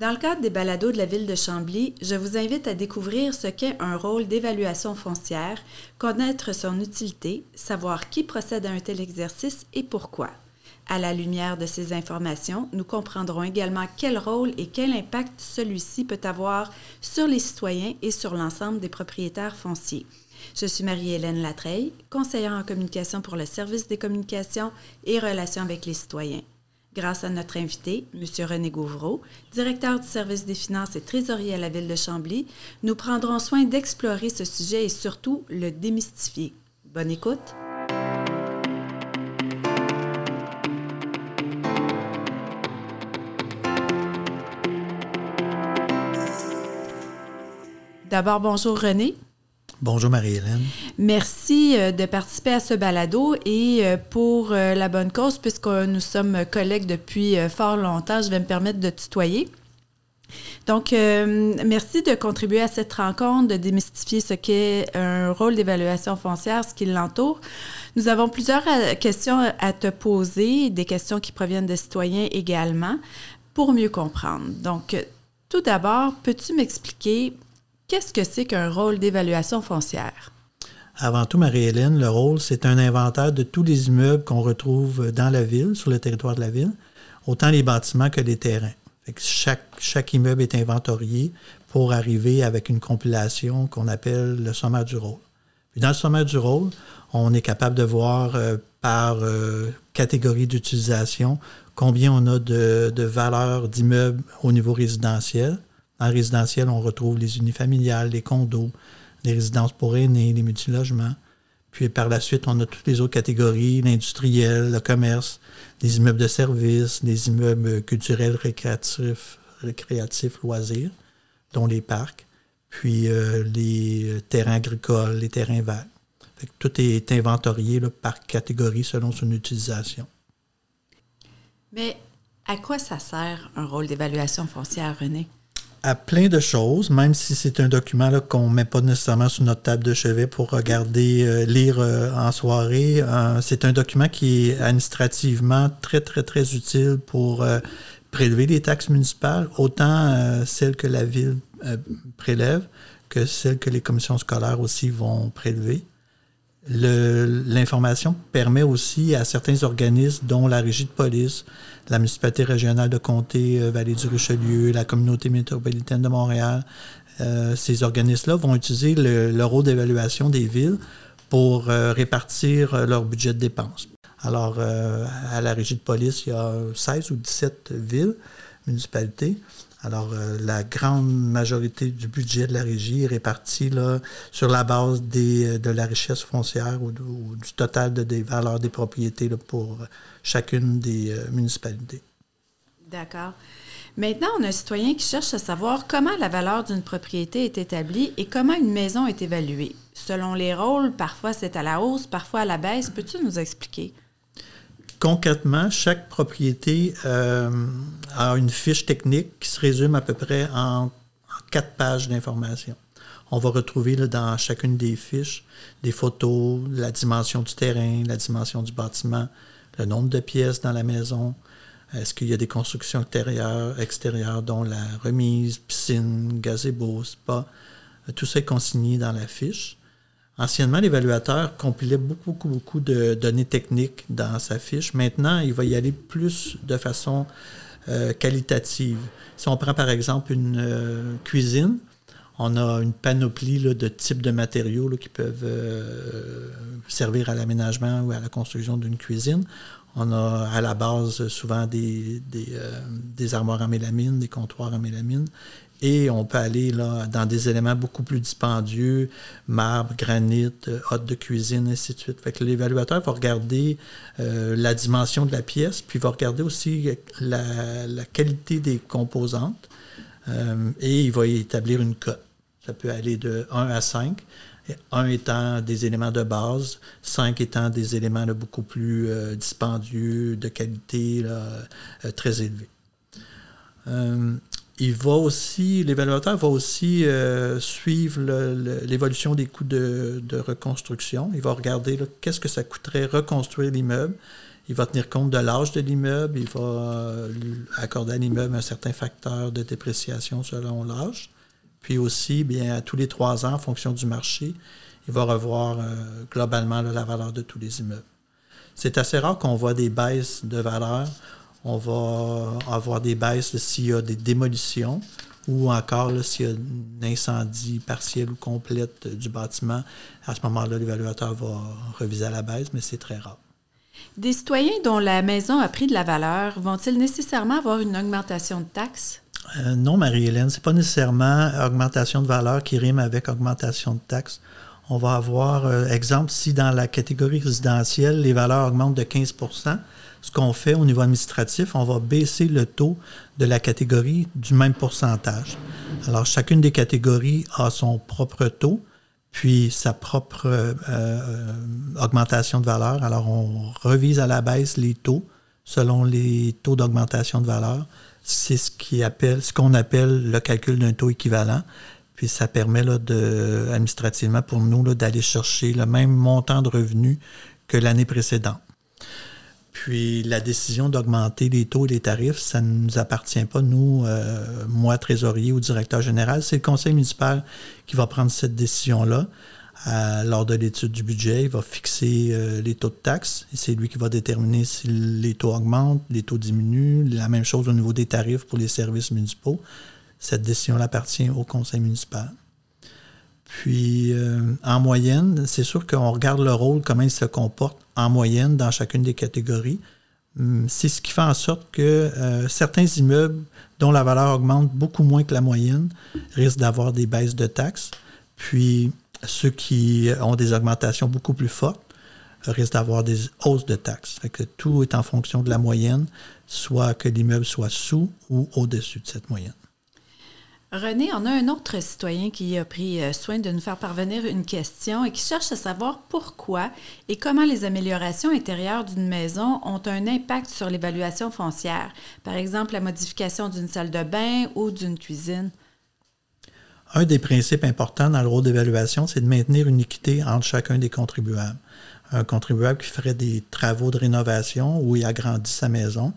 Dans le cadre des balados de la ville de Chambly, je vous invite à découvrir ce qu'est un rôle d'évaluation foncière, connaître son utilité, savoir qui procède à un tel exercice et pourquoi. À la lumière de ces informations, nous comprendrons également quel rôle et quel impact celui-ci peut avoir sur les citoyens et sur l'ensemble des propriétaires fonciers. Je suis Marie-Hélène Latreille, conseillère en communication pour le service des communications et relations avec les citoyens. Grâce à notre invité, M. René Gouvreau, directeur du service des finances et trésorier à la ville de Chambly, nous prendrons soin d'explorer ce sujet et surtout le démystifier. Bonne écoute! D'abord, bonjour René. Bonjour Marie-Hélène. Merci euh, de participer à ce balado et euh, pour euh, la bonne cause, puisque nous sommes collègues depuis fort longtemps, je vais me permettre de tutoyer. Donc, merci de contribuer à cette rencontre, de démystifier ce qu'est un rôle d'évaluation foncière, ce qui l'entoure. Nous avons plusieurs questions à te poser, des questions qui proviennent des citoyens également, pour mieux comprendre. Donc, tout d'abord, peux-tu m'expliquer Qu'est-ce que c'est qu'un rôle d'évaluation foncière? Avant tout, Marie-Hélène, le rôle, c'est un inventaire de tous les immeubles qu'on retrouve dans la ville, sur le territoire de la ville, autant les bâtiments que les terrains. chaque, chaque immeuble est inventorié pour arriver avec une compilation qu'on appelle le sommaire du rôle. Dans le sommaire du rôle, on est capable de voir euh, par euh, catégorie d'utilisation combien on a de, de valeurs d'immeubles au niveau résidentiel, en résidentiel, on retrouve les unifamiliales, les condos, les résidences pour aînés, les multilogements. Puis par la suite, on a toutes les autres catégories, l'industriel, le commerce, les immeubles de services, les immeubles culturels, récréatifs, récréatifs, loisirs, dont les parcs, puis euh, les terrains agricoles, les terrains verts. tout est inventorié par catégorie selon son utilisation. Mais à quoi ça sert un rôle d'évaluation foncière, René? À plein de choses, même si c'est un document qu'on ne met pas nécessairement sur notre table de chevet pour regarder, euh, lire euh, en soirée. Euh, c'est un document qui est administrativement très, très, très utile pour prélever les taxes municipales, autant celles que la ville prélève que celles que les commissions scolaires aussi vont prélever. L'information permet aussi à certains organismes, dont la régie de police, la municipalité régionale de comté euh, Vallée du Richelieu, la communauté métropolitaine de Montréal, euh, ces organismes-là vont utiliser le, rôle d'évaluation des villes pour euh, répartir leur budget de dépenses. Alors, à la régie de police, il y a 16 ou 17 villes, municipalités. Alors, euh, la grande majorité du budget de la régie est répartie là, sur la base des, euh, de la richesse foncière ou, du total de, des valeurs des propriétés pour chacune des euh, municipalités. D'accord. Maintenant, on a un citoyen qui cherche à savoir comment la valeur d'une propriété est établie et comment une maison est évaluée. Selon les rôles, parfois c'est à la hausse, parfois à la baisse. Peux-tu nous expliquer? Concrètement, chaque propriété euh, a une fiche technique qui se résume à peu près en, quatre pages d'informations. On va retrouver dans chacune des fiches des photos, la dimension du terrain, la dimension du bâtiment, le nombre de pièces dans la maison, est-ce qu'il y a des constructions intérieures, extérieures, dont la remise, piscine, gazebo, spa? Tout ça est consigné dans la fiche. Anciennement, l'évaluateur compilait beaucoup, beaucoup, beaucoup de données techniques dans sa fiche. Maintenant, il va y aller plus de façon euh, qualitative. Si on prend par exemple une euh, cuisine, on a une panoplie de types de matériaux qui peuvent euh, servir à l'aménagement ou à la construction d'une cuisine. On a à la base souvent des, des, des, armoires en mélamine, des comptoirs en mélamine. Et on peut aller là, dans des éléments beaucoup plus dispendieux, marbre, granit, euh, hôte de cuisine, ainsi de suite. L'évaluateur va regarder euh, la dimension de la pièce, puis va regarder aussi la, qualité des composantes, euh, et il va établir une cote. Ça peut aller de 1 à 5. 1 étant des éléments de base, 5 étant des éléments beaucoup plus dispendieux, de qualité très élevée il va aussi, l'évaluateur va aussi euh, suivre l'évolution des coûts de, reconstruction. Il va regarder qu'est-ce que ça coûterait reconstruire l'immeuble. il va tenir compte de l'âge de l'immeuble, il va euh, accorder à l'immeuble un certain facteur de dépréciation selon l'âge. Puis aussi, bien, à tous les trois ans, en fonction du marché, il va revoir euh, globalement la valeur de tous les immeubles. C'est assez rare qu'on voit des baisses de valeur. On va avoir des baisses s'il y a des démolitions ou encore s'il y a un incendie partiel ou complète du bâtiment. À ce moment-là, l'évaluateur va reviser à la baisse, mais c'est très rare. Des citoyens dont la maison a pris de la valeur vont-ils nécessairement avoir une augmentation de taxes? Euh, non, Marie-Hélène, ce n'est pas nécessairement augmentation de valeur qui rime avec augmentation de taxes. On va avoir, euh, exemple, si dans la catégorie résidentielle, les valeurs augmentent de 15 ce qu'on fait au niveau administratif, on va baisser le taux de la catégorie du même pourcentage. Alors, chacune des catégories a son propre taux, puis sa propre euh, euh, augmentation de valeur. Alors, on revise à la baisse les taux selon les taux d'augmentation de valeur. C'est ce qu'on appelle, le calcul d'un taux équivalent. Puis ça permet là, de, administrativement pour nous d'aller chercher le même montant de revenus que l'année précédente. Puis la décision d'augmenter les taux et les tarifs, ça ne nous appartient pas, nous, euh, moi, trésorier ou directeur général. C'est le conseil municipal qui va prendre cette décision-là. lors de l'étude du budget, il va fixer euh, les taux de taxes c'est lui qui va déterminer si les taux augmentent, les taux diminuent. La même chose au niveau des tarifs pour les services municipaux. Cette décision appartient au conseil municipal. Puis, euh, en moyenne, c'est sûr qu'on regarde le rôle, comment il se comporte en moyenne dans chacune des catégories. Hum, c'est ce qui fait en sorte que euh, certains immeubles dont la valeur augmente beaucoup moins que la moyenne risquent d'avoir des baisses de taxes. Puis, ceux qui ont des augmentations beaucoup plus fortes risquent d'avoir des hausses de taxes. Fait que tout est en fonction de la moyenne, soit que l'immeuble soit sous ou au-dessus de cette moyenne. René, on a un autre citoyen qui a pris euh, soin de nous faire parvenir une question et qui cherche à savoir pourquoi et comment les améliorations intérieures d'une maison ont un impact sur l'évaluation foncière. Par exemple, la modification d'une salle de bain ou d'une cuisine. Un des principes importants dans le rôle d'évaluation, c'est de maintenir une équité entre chacun des contribuables. Un contribuable qui ferait des travaux de rénovation ou il agrandit sa maison,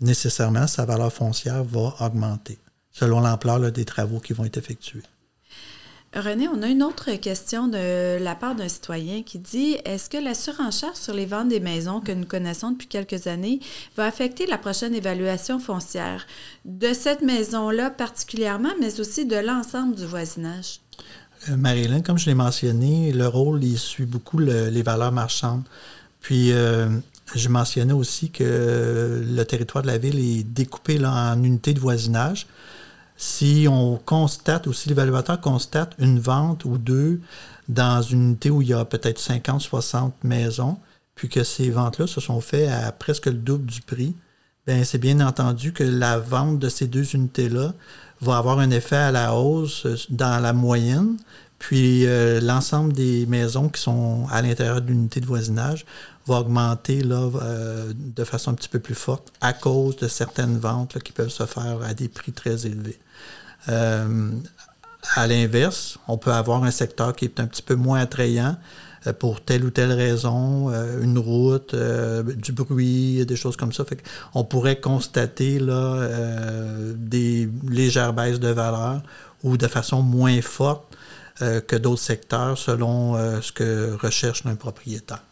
nécessairement, sa valeur foncière va augmenter selon l'ampleur des travaux qui vont être effectués. René, on a une autre question de la part d'un citoyen qui dit Est-ce que la surenchère sur les ventes des maisons que nous connaissons depuis quelques années va affecter la prochaine évaluation foncière de cette maison-là particulièrement, mais aussi de l'ensemble du voisinage? Euh, Marilyn, comme je l'ai mentionné, le rôle, il suit beaucoup les valeurs marchandes. Puis, euh, je mentionnais aussi que le territoire de la ville est découpé en unités de voisinage si on constate ou si l'évaluateur constate une vente ou deux dans une unité où il y a peut-être 50, 60 maisons, puis que ces ventes-là se sont faites à presque le double du prix, bien, c'est bien entendu que la vente de ces deux unités-là va avoir un effet à la hausse dans la moyenne, puis euh, l'ensemble des maisons qui sont à l'intérieur de l'unité de voisinage va augmenter là, euh, de façon un petit peu plus forte à cause de certaines ventes qui peuvent se faire à des prix très élevés. Euh, à l'inverse, on peut avoir un secteur qui est un petit peu moins attrayant pour telle ou telle raison, une route, du bruit, des choses comme ça. On pourrait constater là, des légères baisses de valeur ou de façon moins forte que d'autres secteurs selon ce que recherche un propriétaire.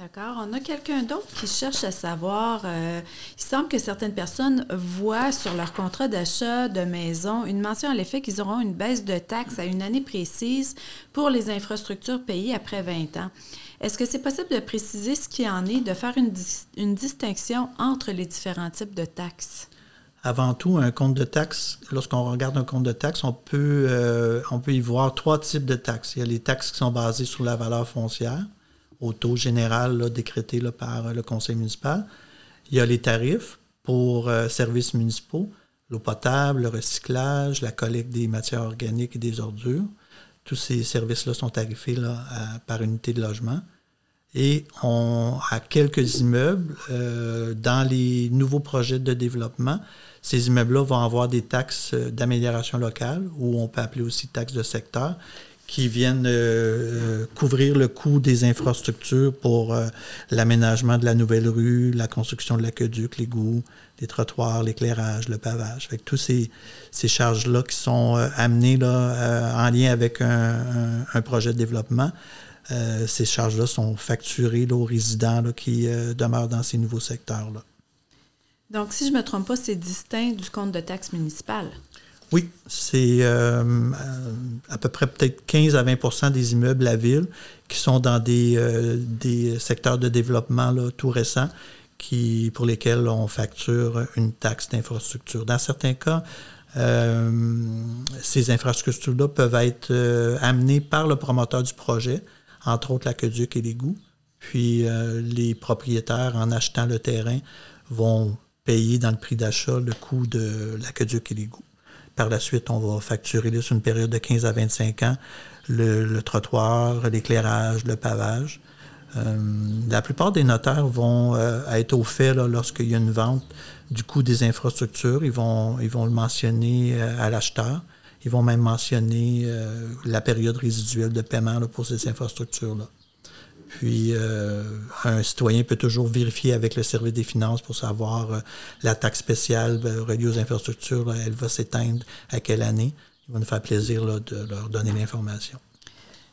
D'accord. On a quelqu'un d'autre qui cherche à savoir, euh, il semble que certaines personnes voient sur leur contrat d'achat de maison une mention à l'effet qu'ils auront une baisse de taxes à une année précise pour les infrastructures payées après 20 ans. Est-ce que c'est possible de préciser ce qui en est, de faire une, une distinction entre les différents types de taxes? Avant tout, un compte de taxes, lorsqu'on regarde un compte de taxes, on peut, euh, on peut y voir trois types de taxes. Il y a les taxes qui sont basées sur la valeur foncière au taux général décrété par euh, le conseil municipal. Il y a les tarifs pour euh, services municipaux, l'eau potable, le recyclage, la collecte des matières organiques et des ordures. Tous ces services-là sont tarifés par unité de logement. Et on a quelques immeubles euh, dans les nouveaux projets de développement. Ces immeubles-là vont avoir des taxes d'amélioration locale, ou on peut appeler aussi taxes de secteur, qui viennent euh, couvrir le coût des infrastructures pour l'aménagement de la nouvelle rue, la construction de l'aqueduc, l'égout, les trottoirs, l'éclairage, le pavage. Avec tous ces, charges-là qui sont amenées là, en lien avec un, projet de développement, ces charges-là sont facturées aux résidents qui demeurent dans ces nouveaux secteurs-là. Donc, si je ne me trompe pas, c'est distinct du compte de taxes municipales. Oui, c'est euh, à peu près peut-être 15 à 20% des immeubles à ville qui sont dans des, euh, des secteurs de développement là, tout récents qui, pour lesquels on facture une taxe d'infrastructure. Dans certains cas, euh, ces infrastructures-là peuvent être amenées par le promoteur du projet, entre autres l'aqueduc et l'égout. Puis les propriétaires, en achetant le terrain, vont payer dans le prix d'achat le coût de l'aqueduc et l'égout. Par la suite, on va facturer sur une période de 15 à 25 ans le, trottoir, l'éclairage, le pavage. Euh, la plupart des notaires vont euh, être au fait lorsqu'il y a une vente du coût des infrastructures. Ils vont, ils vont le mentionner euh, à l'acheteur. Ils vont même mentionner la période résiduelle de paiement pour ces infrastructures-là. Puis, euh, un citoyen peut toujours vérifier avec le service des finances pour savoir euh, la taxe spéciale euh, reliée aux infrastructures, elle va s'éteindre à quelle année. Il va nous faire plaisir de leur donner l'information.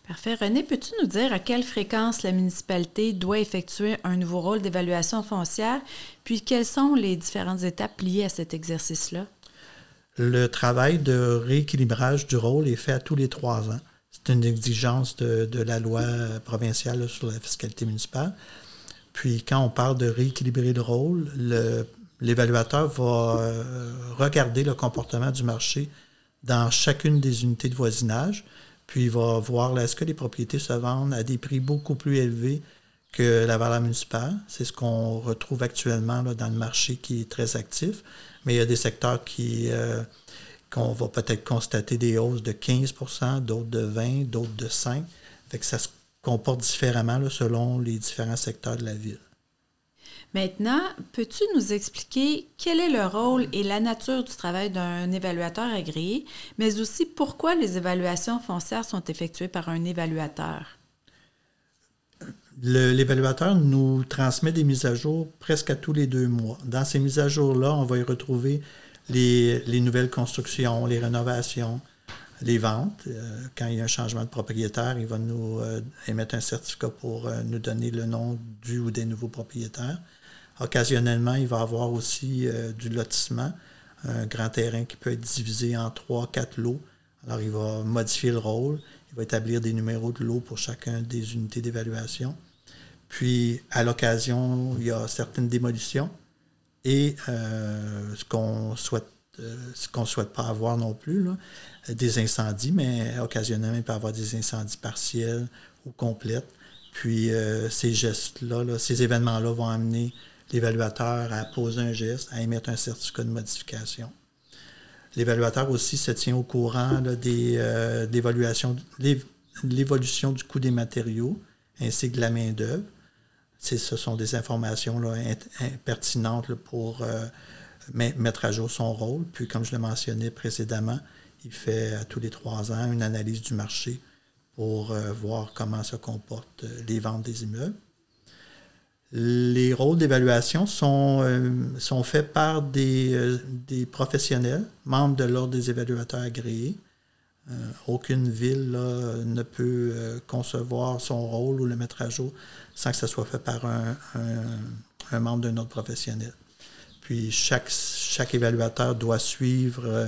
Parfait. René, peux-tu nous dire à quelle fréquence la municipalité doit effectuer un nouveau rôle d'évaluation foncière, puis quelles sont les différentes étapes liées à cet exercice-là? Le travail de rééquilibrage du rôle est fait à tous les trois ans. C'est une exigence de, la loi provinciale sur la fiscalité municipale. Puis quand on parle de rééquilibrer le rôle, l'évaluateur va euh, regarder le comportement du marché dans chacune des unités de voisinage, puis il va voir est-ce que les propriétés se vendent à des prix beaucoup plus élevés que la valeur municipale. C'est ce qu'on retrouve actuellement dans le marché qui est très actif, mais il y a des secteurs qui... Euh, qu'on va peut-être constater des hausses de 15% d'autres de 20 d'autres de 5 fait que ça se comporte différemment selon les différents secteurs de la ville. Maintenant, peux-tu nous expliquer quel est le rôle et la nature du travail d'un évaluateur agréé, mais aussi pourquoi les évaluations foncières sont effectuées par un évaluateur? L'évaluateur nous transmet des mises à jour presque à tous les deux mois. Dans ces mises à jour-là, on va y retrouver les, nouvelles constructions, les rénovations, les ventes. Euh, quand il y a un changement de propriétaire, il va nous euh, émettre un certificat pour euh, nous donner le nom du ou des nouveaux propriétaires. Occasionnellement, il va avoir aussi du lotissement, un grand terrain qui peut être divisé en trois, quatre lots. Alors, il va modifier le rôle, il va établir des numéros de lots pour chacun des unités d'évaluation. Puis, à l'occasion, il y a certaines démolitions et euh, ce qu'on souhaite euh, ce qu'on ne souhaite pas avoir non plus, des incendies, mais occasionnellement, il peut y avoir des incendies partiels ou complètes. Puis euh, ces gestes-là, ces événements-là vont amener l'évaluateur à poser un geste, à émettre un certificat de modification. L'évaluateur aussi se tient au courant des, l'évolution du coût des matériaux ainsi que de la main-d'œuvre ce sont des informations là, pertinentes pour euh, mettre à jour son rôle. Puis, comme je le mentionnais précédemment, il fait à tous les trois ans une analyse du marché pour euh, voir comment se comportent euh, les ventes des immeubles. Les rôles d'évaluation sont, sont faits par des, des, professionnels, membres de l'Ordre des évaluateurs agréés. Aucune ville ne peut concevoir son rôle ou le mettre à jour sans que ce soit fait par un, membre d'un autre professionnel. Puis chaque, évaluateur doit suivre euh,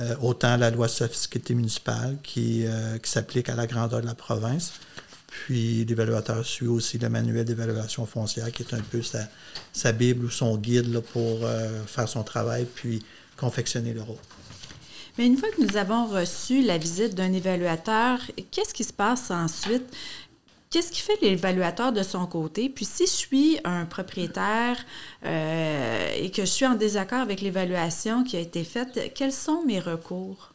euh, autant la loi de fiscalité municipale qui, euh, s'applique à la grandeur de la province, puis l'évaluateur suit aussi le manuel d'évaluation foncière qui est un peu sa, sa Bible ou son guide pour faire son travail puis confectionner le rôle. Mais une fois que nous avons reçu la visite d'un évaluateur, qu'est-ce qui se passe ensuite? Qu'est-ce qui fait l'évaluateur de son côté? Puis si je suis un propriétaire euh, et que je suis en désaccord avec l'évaluation qui a été faite, quels sont mes recours?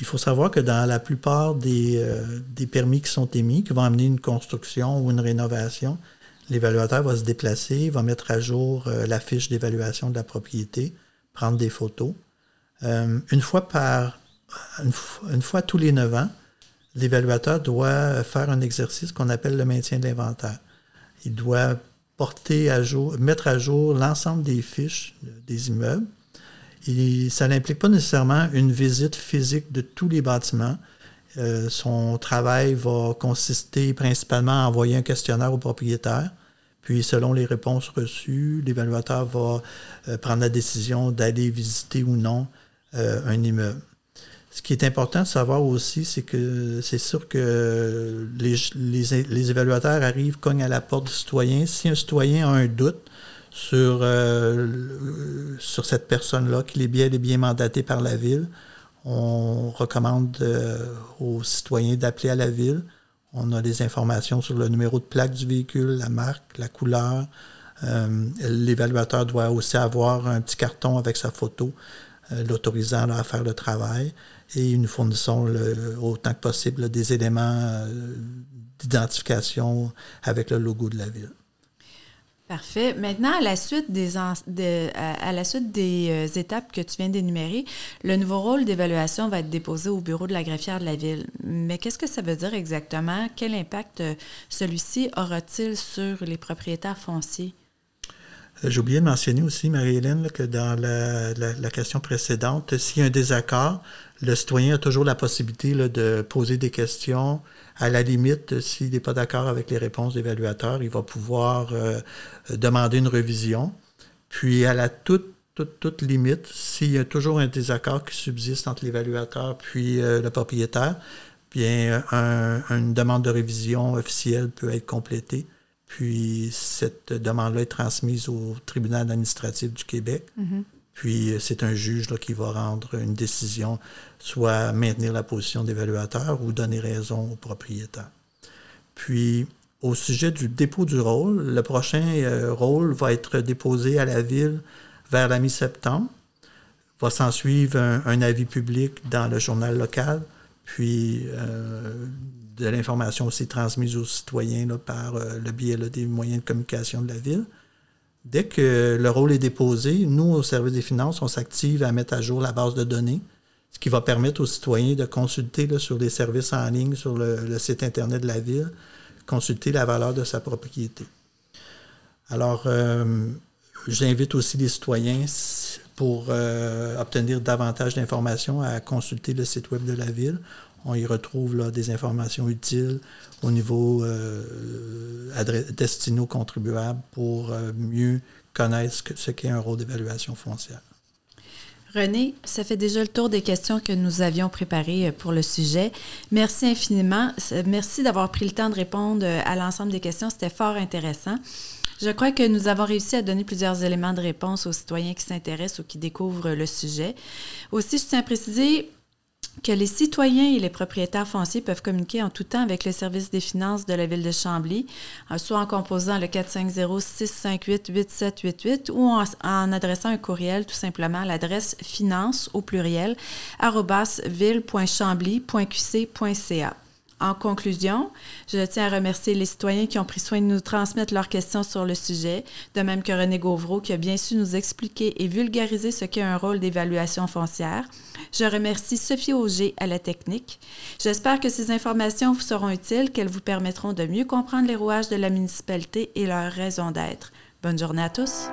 Il faut savoir que dans la plupart des, euh, permis qui sont émis, qui vont amener une construction ou une rénovation, l'évaluateur va se déplacer, va mettre à jour euh, la fiche d'évaluation de la propriété, prendre des photos. Une fois par une, fois tous les neuf ans, l'évaluateur doit faire un exercice qu'on appelle le maintien de l'inventaire. Il doit mettre à jour l'ensemble des fiches des immeubles. Ça n'implique pas nécessairement une visite physique de tous les bâtiments. Euh, son travail va consister principalement à envoyer un questionnaire au propriétaire. Puis, selon les réponses reçues, l'évaluateur va euh, prendre la décision d'aller visiter ou non euh, un immeuble. Ce qui est important de savoir aussi, c'est que c'est sûr que les, évaluateurs arrivent, cognent à la porte du citoyen. Si un citoyen a un doute sur, euh, sur cette personne-là, qu'il est bien, est bien mandaté par la ville, on recommande euh, aux citoyens d'appeler à la ville. On a des informations sur le numéro de plaque du véhicule, la marque, la couleur. Euh, l'évaluateur doit aussi avoir un petit carton avec sa photo l'autorisant à faire le travail et nous fournissons autant que possible des éléments euh, d'identification avec le logo de la ville. Parfait. Maintenant, à la suite des, euh, étapes que tu viens d'énumérer, le nouveau rôle d'évaluation va être déposé au bureau de la greffière de la ville. Mais qu'est-ce que ça veut dire exactement? Quel impact euh, celui-ci aura-t-il sur les propriétaires fonciers? J'ai oublié de mentionner aussi, Marie-Hélène, que dans la, question précédente, s'il y a un désaccord, le citoyen a toujours la possibilité de poser des questions. À la limite, s'il n'est pas d'accord avec les réponses d'évaluateur, il va pouvoir euh, demander une révision. Puis, à la toute, toute, toute limite, s'il y a toujours un désaccord qui subsiste entre l'évaluateur puis euh, le propriétaire, bien, une demande de révision officielle peut être complétée. Puis, cette demande-là est transmise au tribunal administratif du Québec. Mm-hmm. Puis c'est un juge là, qui va rendre une décision, soit maintenir la position d'évaluateur ou donner raison au propriétaire. Puis au sujet du dépôt du rôle, le prochain euh, rôle va être déposé à la ville vers la mi-septembre. Va s'en suivre un, avis public dans le journal local, puis euh, de l'information aussi transmise aux citoyens par euh, le biais des moyens de communication de la ville. Dès que le rôle est déposé, nous, au service des finances, on s'active à mettre à jour la base de données, ce qui va permettre aux citoyens de consulter sur les services en ligne, sur le, site Internet de la ville, consulter la valeur de sa propriété. Alors, euh, j'invite aussi les citoyens, pour euh, obtenir davantage d'informations, à consulter le site web de la ville. On y retrouve là, des informations utiles au niveau euh, destiné aux contribuables pour euh, mieux connaître ce qu'est un rôle d'évaluation foncière. René, ça fait déjà le tour des questions que nous avions préparées euh, pour le sujet. Merci infiniment. Merci d'avoir pris le temps de répondre à l'ensemble des questions. C'était fort intéressant. Je crois que nous avons réussi à donner plusieurs éléments de réponse aux citoyens qui s'intéressent ou qui découvrent le sujet. Aussi, je tiens à préciser que les citoyens et les propriétaires fonciers peuvent communiquer en tout temps avec le service des finances de la ville de Chambly, euh, soit en composant le 450-658-8788 ou en, adressant un courriel tout simplement à l'adresse finance au pluriel ville.chambly.qc.ca. En conclusion, je tiens à remercier les citoyens qui ont pris soin de nous transmettre leurs questions sur le sujet, de même que René Gauvreau qui a bien su nous expliquer et vulgariser ce qu'est un rôle d'évaluation foncière. Je remercie Sophie Auger à la technique. J'espère que ces informations vous seront utiles, qu'elles vous permettront de mieux comprendre les rouages de la municipalité et leur raison d'être. Bonne journée à tous.